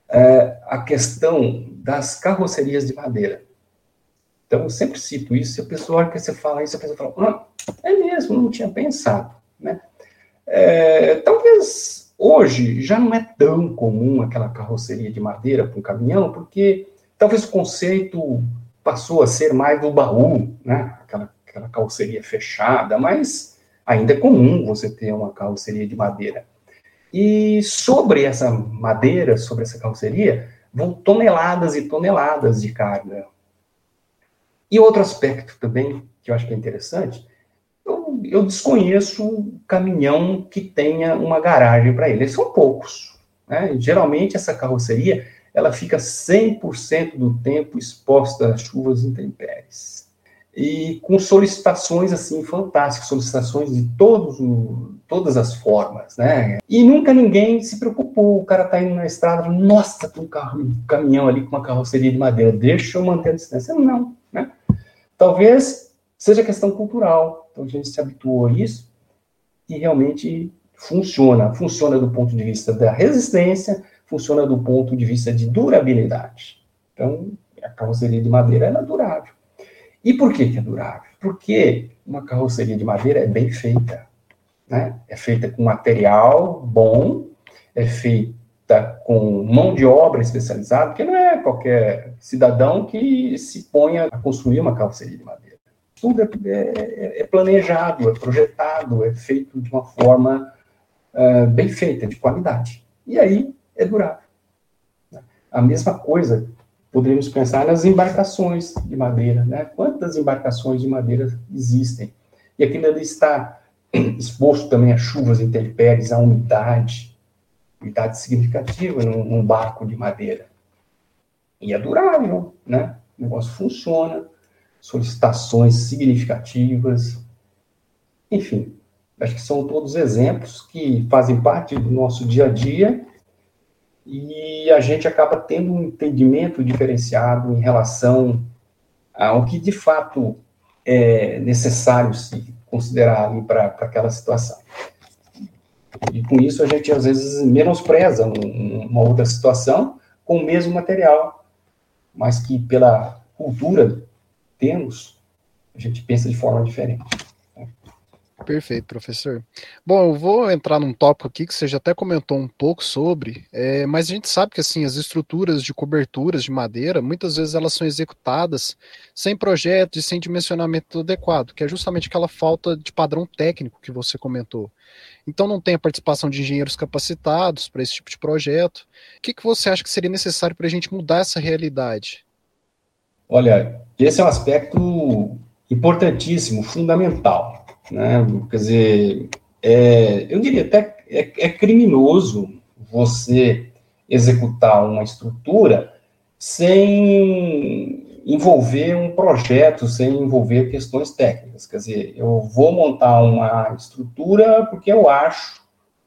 é, a questão das carrocerias de madeira. Então, eu sempre cito isso, e a pessoa, que você fala isso, a pessoa fala, ah, é mesmo, não tinha pensado, né? É, talvez hoje já não é tão comum aquela carroceria de madeira para um caminhão, porque talvez o conceito passou a ser mais do baú, né? Aquela, aquela carroceria fechada, mas ainda é comum você ter uma carroceria de madeira. E sobre essa madeira, sobre essa carroceria, vão toneladas e toneladas de carga. E outro aspecto também, que eu acho que é interessante, eu, desconheço caminhão que tenha uma garagem para ele. São poucos. Né? Geralmente, essa carroceria ela fica 100% do tempo exposta a chuvas intempéries. E com solicitações, assim, fantásticas, solicitações de todos todas as formas, né? E nunca ninguém se preocupou. O cara tá indo na estrada, nossa, tem um, carro, um caminhão ali com uma carroceria de madeira, deixa eu manter a distância. Não, né? Talvez seja questão cultural. Então a gente se habituou a isso e realmente funciona. Funciona do ponto de vista da resistência, funciona do ponto de vista de durabilidade. Então, a carroceria de madeira é durável. E por que, que é durável? Porque uma carroceria de madeira é bem feita. Né? É feita com material bom, é feita com mão de obra especializada, porque não é qualquer cidadão que se ponha a construir uma carroceria de madeira. Tudo é, é, é planejado, é projetado, é feito de uma forma uh, bem feita, de qualidade. E aí é durável. A mesma coisa poderíamos pensar nas embarcações de madeira, né? Quantas embarcações de madeira existem? E aquilo ali está *clears throat* exposto também a chuvas intempéries, a umidade, umidade significativa num, num, barco de madeira. E é durável, né? O negócio funciona, solicitações significativas, enfim, acho que são todos exemplos que fazem parte do nosso dia a dia e a gente acaba tendo um entendimento diferenciado em relação ao que de fato é necessário se considerar para aquela situação. E com isso a gente às vezes menospreza um, uma outra situação com o mesmo material, mas que pela cultura temos, a gente pensa de forma diferente. Perfeito, professor. Bom, eu vou entrar num tópico aqui que você já até comentou um pouco sobre, é, mas a gente sabe que assim as estruturas de coberturas de madeira, muitas vezes elas são executadas sem projeto e sem dimensionamento adequado, que é justamente aquela falta de padrão técnico que você comentou. Então não tem a participação de engenheiros capacitados para esse tipo de projeto. O que, que você acha que seria necessário para a gente mudar essa realidade? Olha, esse é um aspecto importantíssimo, fundamental. Né? Quer dizer, é, eu diria até é, é criminoso você executar uma estrutura sem envolver um projeto, sem envolver questões técnicas. Quer dizer, eu vou montar uma estrutura porque eu acho,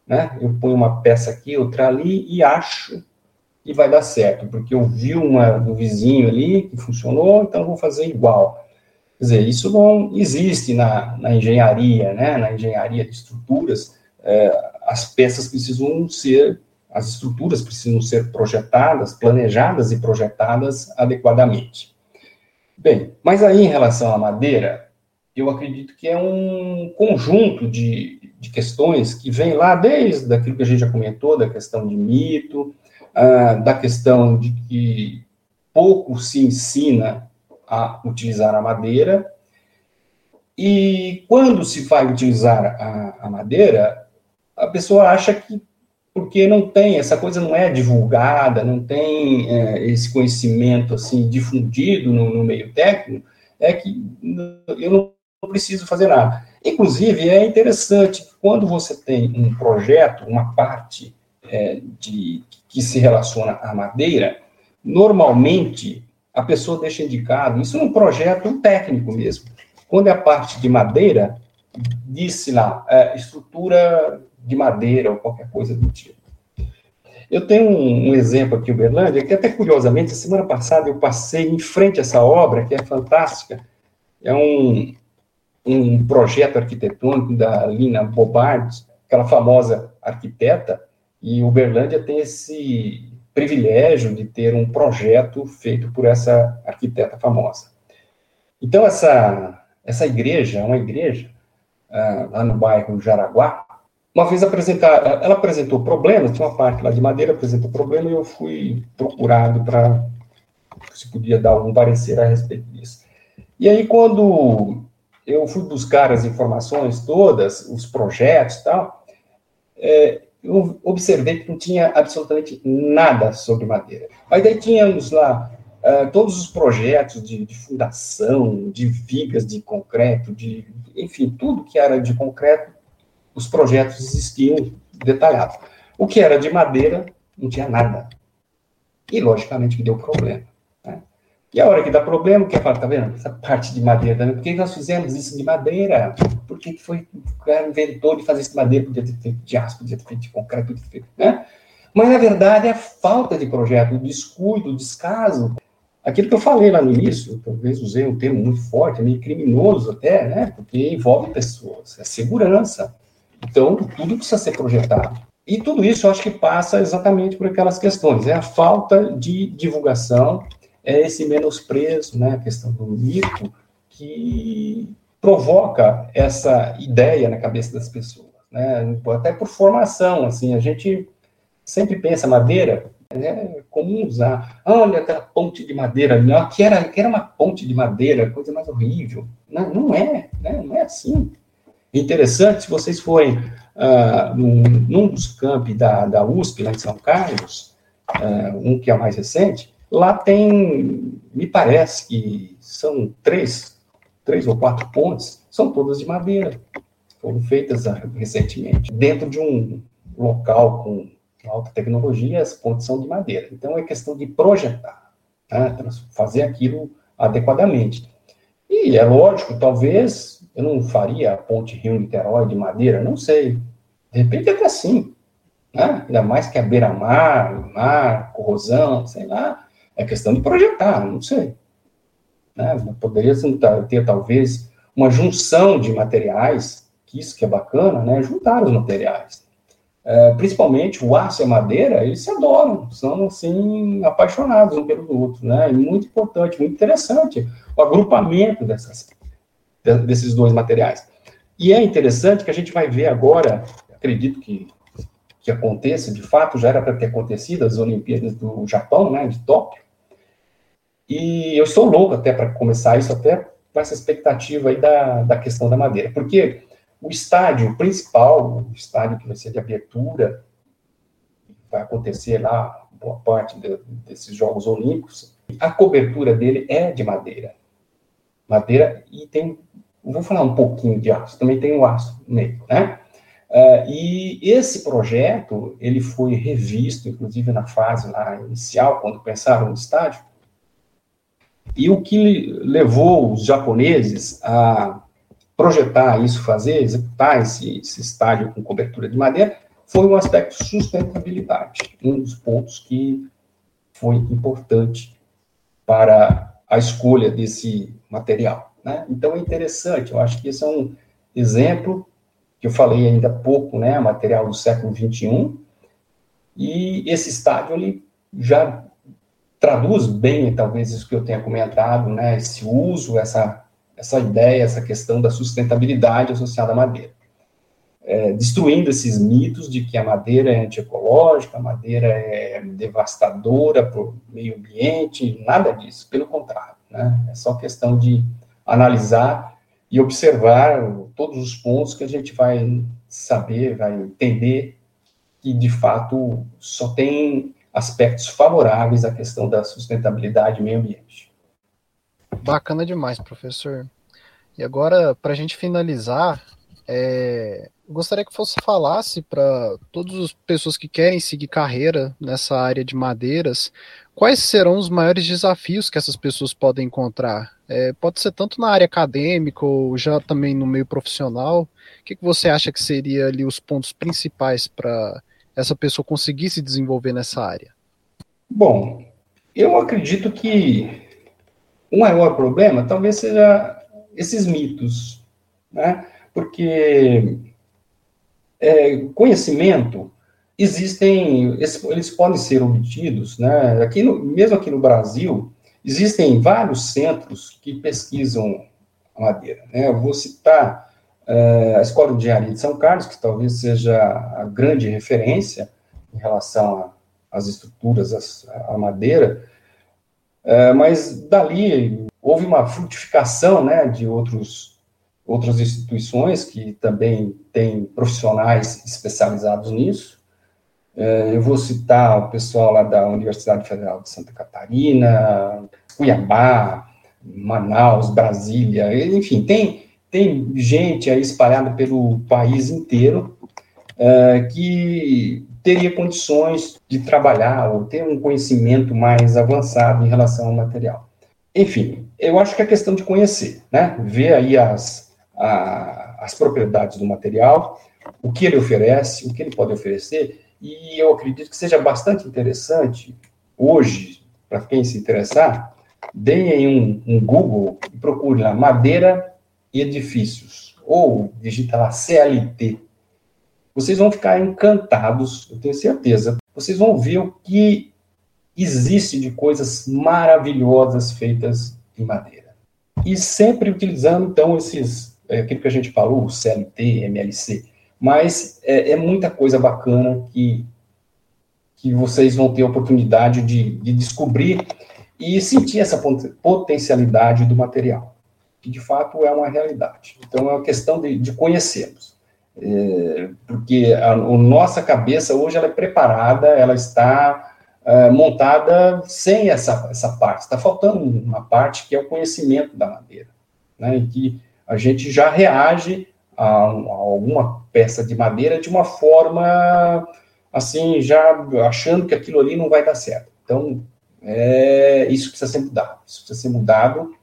né? Eu ponho uma peça aqui, outra ali e acho que vai dar certo, porque eu vi uma do vizinho ali que funcionou, então vou fazer igual. Quer dizer, isso não existe na, na engenharia, né? Na engenharia de estruturas, é, as peças precisam ser, as estruturas precisam ser projetadas, planejadas e projetadas adequadamente. Bem, mas aí em relação à madeira, eu acredito que é um conjunto de, de questões que vem lá desde aquilo que a gente já comentou, da questão de mito, uh, da questão de que pouco se ensina a utilizar a madeira. E quando se vai utilizar a, a madeira, a pessoa acha que porque não tem, essa coisa não é divulgada, não tem é, esse conhecimento assim difundido no, no, meio técnico, é que eu não preciso fazer nada. Inclusive, é interessante, quando você tem um projeto, uma parte é, de, que se relaciona à madeira, normalmente a pessoa deixa indicado, isso é um projeto técnico mesmo, quando é a parte de madeira, disse lá, é, estrutura de madeira ou qualquer coisa do tipo. Eu tenho um, um exemplo aqui, Uberlândia, que até curiosamente, semana passada eu passei em frente a essa obra, que é fantástica, é um, um projeto arquitetônico da Lina Bobardi, aquela famosa arquiteta, e Uberlândia tem esse privilégio de ter um projeto feito por essa arquiteta famosa. Então, essa, essa igreja, é uma igreja, uh, lá no bairro Jaraguá, uma vez apresentar, ela apresentou problemas, tinha uma parte lá de madeira, apresentou problema, e eu fui procurado para se podia dar algum parecer a respeito disso. E aí, quando eu fui buscar as informações todas, os projetos e tal, é, eu observei que não tinha absolutamente nada sobre madeira. Aí daí tínhamos lá uh, todos os projetos de, de, fundação, de vigas de concreto, de, enfim, tudo que era de concreto, os projetos existiam detalhados. O que era de madeira, não tinha nada. E, logicamente, que deu problema. E a hora que dá problema, que fala, tá vendo? Essa parte de madeira também. Por que nós fizemos isso de madeira? Por que foi o cara inventou de fazer isso de madeira? Podia ter feito de aço, podia ter feito de concreto, podia ter feito, né? Mas, na verdade, é a falta de projeto, o descuido, o descaso. Aquilo que eu falei lá no início, talvez usei um termo muito forte, meio criminoso até, né? Porque envolve pessoas, é segurança. Então, tudo precisa ser projetado. E tudo isso eu acho que passa exatamente por aquelas questões. É a falta de divulgação, é esse menosprezo, né, a questão do mito, que provoca essa ideia na cabeça das pessoas, né, até por formação, assim, a gente sempre pensa madeira, é comum usar, olha aquela ponte de madeira, não, que era, que era uma ponte de madeira, coisa mais horrível, não, não é, né, não é assim. Interessante, se vocês forem uh, num, num, dos campi da, da USP, lá em São Carlos, uh, um que é mais recente, Lá tem, me parece que são três, três ou quatro pontes, são todas de madeira, foram feitas recentemente, dentro de um local com alta tecnologia, as pontes são de madeira. Então é questão de projetar, né? fazer aquilo adequadamente. E é lógico, talvez eu não faria a ponte Rio-Niterói de madeira, não sei. De repente até sim, né? ainda mais que a beira-mar, mar, corrosão, sei lá. É questão de projetar, não sei. Né? Poderia ter, talvez, uma junção de materiais, que isso que é bacana, né? juntar os materiais. É, principalmente o aço e a madeira, eles se adoram, são, assim, apaixonados um pelo outro, né? É muito importante, muito interessante o agrupamento dessas, desses dois materiais. E é interessante que a gente vai ver agora, acredito que, que aconteça, de fato, já era para ter acontecido as Olimpíadas do Japão, né, de Tóquio, e eu estou louco até para começar isso, até com essa expectativa aí da, da questão da madeira. Porque o estádio principal, o estádio que vai ser de abertura, vai acontecer lá, boa parte de, desses Jogos Olímpicos, a cobertura dele é de madeira. Madeira e tem, vou falar um pouquinho de aço, também tem o aço nele, né? Uh, e esse projeto, ele foi revisto, inclusive na fase lá inicial, quando pensaram no estádio, e o que levou os japoneses a projetar isso, fazer, executar esse, esse estádio com cobertura de madeira, foi o aspecto sustentabilidade, um dos pontos que foi importante para a escolha desse material. Né? Então é interessante, eu acho que esse é um exemplo que eu falei ainda há pouco, né, material do século 21, e esse estádio ele já traduz bem, talvez, isso que eu tenha comentado, né, esse uso, essa, essa ideia, essa questão da sustentabilidade associada à madeira. É, destruindo esses mitos de que a madeira é antiecológica, a madeira é devastadora para o meio ambiente, nada disso, pelo contrário, né, é só questão de analisar e observar todos os pontos que a gente vai saber, vai entender que, de fato, só tem aspectos favoráveis à questão da sustentabilidade e meio ambiente. Bacana demais, professor. E agora, para a gente finalizar, é, gostaria que você falasse para todas as pessoas que querem seguir carreira nessa área de madeiras, quais serão os maiores desafios que essas pessoas podem encontrar? É, pode ser tanto na área acadêmica ou já também no meio profissional. O que, que você acha que seria ali os pontos principais para essa pessoa conseguir se desenvolver nessa área? Bom, eu acredito que o maior problema talvez seja esses mitos, né? Porque é, conhecimento existem, eles podem ser obtidos, né? Aqui no, mesmo aqui no Brasil existem vários centros que pesquisam a madeira, né? Eu vou citar a Escola de Engenharia de São Carlos, que talvez seja a grande referência em relação às estruturas, à madeira, é, mas dali houve uma frutificação, né, de outros outras instituições que também têm profissionais especializados nisso. É, eu vou citar o pessoal lá da Universidade Federal de Santa Catarina, Cuiabá, Manaus, Brasília, enfim, tem, tem gente aí espalhada pelo país inteiro é, que teria condições de trabalhar ou ter um conhecimento mais avançado em relação ao material. Enfim, eu acho que é questão de conhecer, né? Ver aí as, a, as propriedades do material, o que ele oferece, o que ele pode oferecer, e eu acredito que seja bastante interessante hoje, para quem se interessar, deem um, um Google e procure lá madeira e edifícios, ou digita lá CLT. Vocês vão ficar encantados, eu tenho certeza. Vocês vão ver o que existe de coisas maravilhosas feitas em madeira. E sempre utilizando, então, esses é aquilo que a gente falou, CLT, MLC, mas é, é, muita coisa bacana que, que vocês vão ter a oportunidade de, de descobrir e sentir essa potencialidade do material, que de fato é uma realidade. Então é uma questão de, de conhecermos. É, porque a, a, nossa cabeça hoje ela é preparada, ela está é, montada sem essa, essa parte. Está faltando uma parte que é o conhecimento da madeira, né, que a gente já reage a, a alguma peça de madeira de uma forma assim, já achando que aquilo ali não vai dar certo. Então, é, isso precisa ser mudado. Isso precisa ser mudado.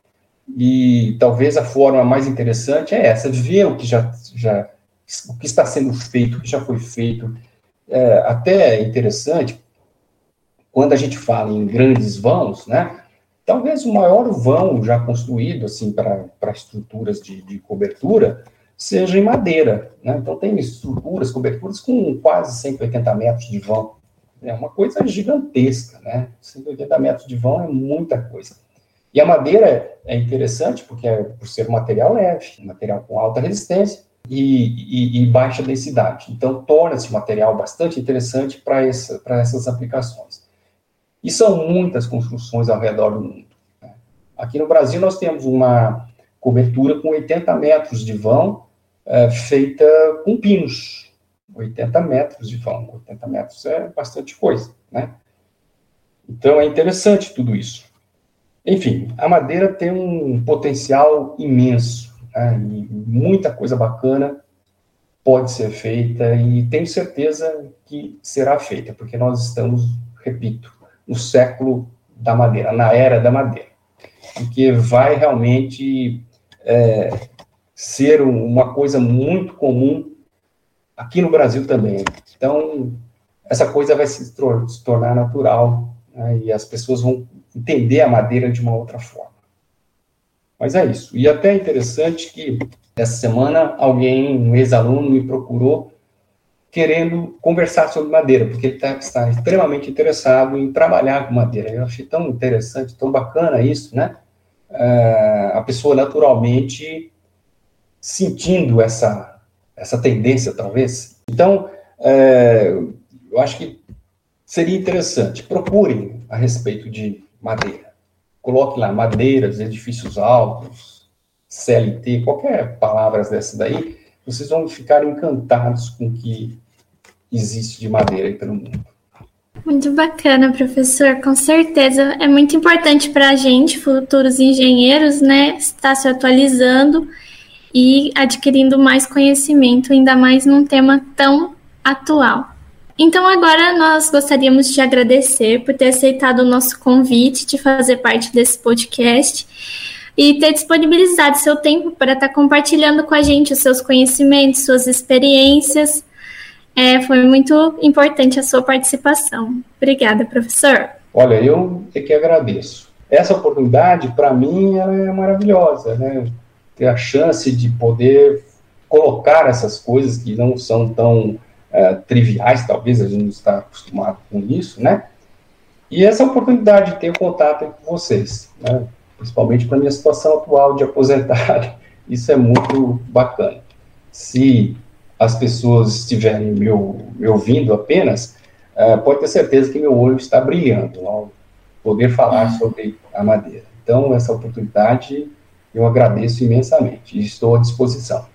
E talvez a forma mais interessante é essa, ver o que já, já o que está sendo feito, o que já foi feito. É, até é interessante, quando a gente fala em grandes vãos, né, Talvez o maior vão já construído assim para estruturas de, de, cobertura seja em madeira. Né? Então, tem estruturas, coberturas com quase 180 metros de vão. É uma coisa gigantesca, né? 180 metros de vão é muita coisa. E a madeira é interessante porque é por ser um material leve, um material com alta resistência e, e, e baixa densidade. Então, torna-se um material bastante interessante para essa, essas aplicações. E são muitas construções ao redor do mundo. Né? Aqui no Brasil, nós temos uma cobertura com 80 metros de vão, é, feita com pinos. 80 metros de vão. 80 metros é bastante coisa, né? Então, é interessante tudo isso. Enfim, a madeira tem um potencial imenso, né? e muita coisa bacana pode ser feita, e tenho certeza que será feita, porque nós estamos, repito, no século da madeira, na era da madeira, que vai realmente é, ser uma coisa muito comum aqui no Brasil também. Então, essa coisa vai se, se tornar natural né, e as pessoas vão entender a madeira de uma outra forma. Mas é isso. E até é interessante que essa semana alguém, um ex-aluno, me procurou querendo conversar sobre madeira, porque ele tá, está extremamente interessado em trabalhar com madeira. Eu achei tão interessante, tão bacana isso, né? É, a pessoa naturalmente sentindo essa, essa tendência, talvez. Então, é, eu acho que seria interessante. Procurem a respeito de madeira. Coloque lá madeiras, edifícios altos, CLT, qualquer palavras dessa daí, vocês vão ficar encantados com o que existe de madeira aí pelo mundo. Muito bacana, professor. Com certeza é muito importante para a gente, futuros engenheiros, né, estar se atualizando e adquirindo mais conhecimento, ainda mais num tema tão atual. Então, agora nós gostaríamos de agradecer por ter aceitado o nosso convite de fazer parte desse podcast e ter disponibilizado seu tempo para estar compartilhando com a gente os seus conhecimentos, suas experiências. É, foi muito importante a sua participação. Obrigada, professor. Olha, eu é que agradeço. Essa oportunidade, para mim, ela é maravilhosa, né? Ter a chance de poder colocar essas coisas que não são tão é, triviais, talvez a gente não está acostumado com isso, né? E essa oportunidade de ter contato com vocês, né? principalmente para minha situação atual de aposentado, *laughs* isso é muito bacana. Se as pessoas estiverem me, me ouvindo apenas, uh, pode ter certeza que meu olho está brilhando ao poder falar sobre a madeira. Então, essa oportunidade eu agradeço imensamente e estou à disposição.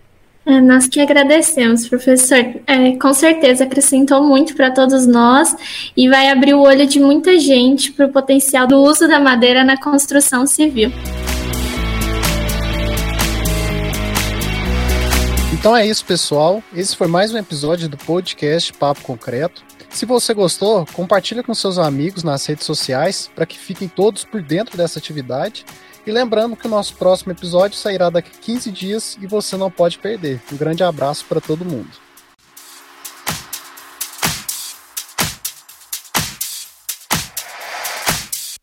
É, nós que agradecemos, professor. É, com certeza acrescentou muito para todos nós e vai abrir o olho de muita gente para o potencial do uso da madeira na construção civil. Então é isso, pessoal. Esse foi mais um episódio do podcast Papo Concreto. Se você gostou, compartilhe com seus amigos nas redes sociais para que fiquem todos por dentro dessa atividade. E lembrando que o nosso próximo episódio sairá daqui a 15 dias e você não pode perder. Um grande abraço para todo mundo.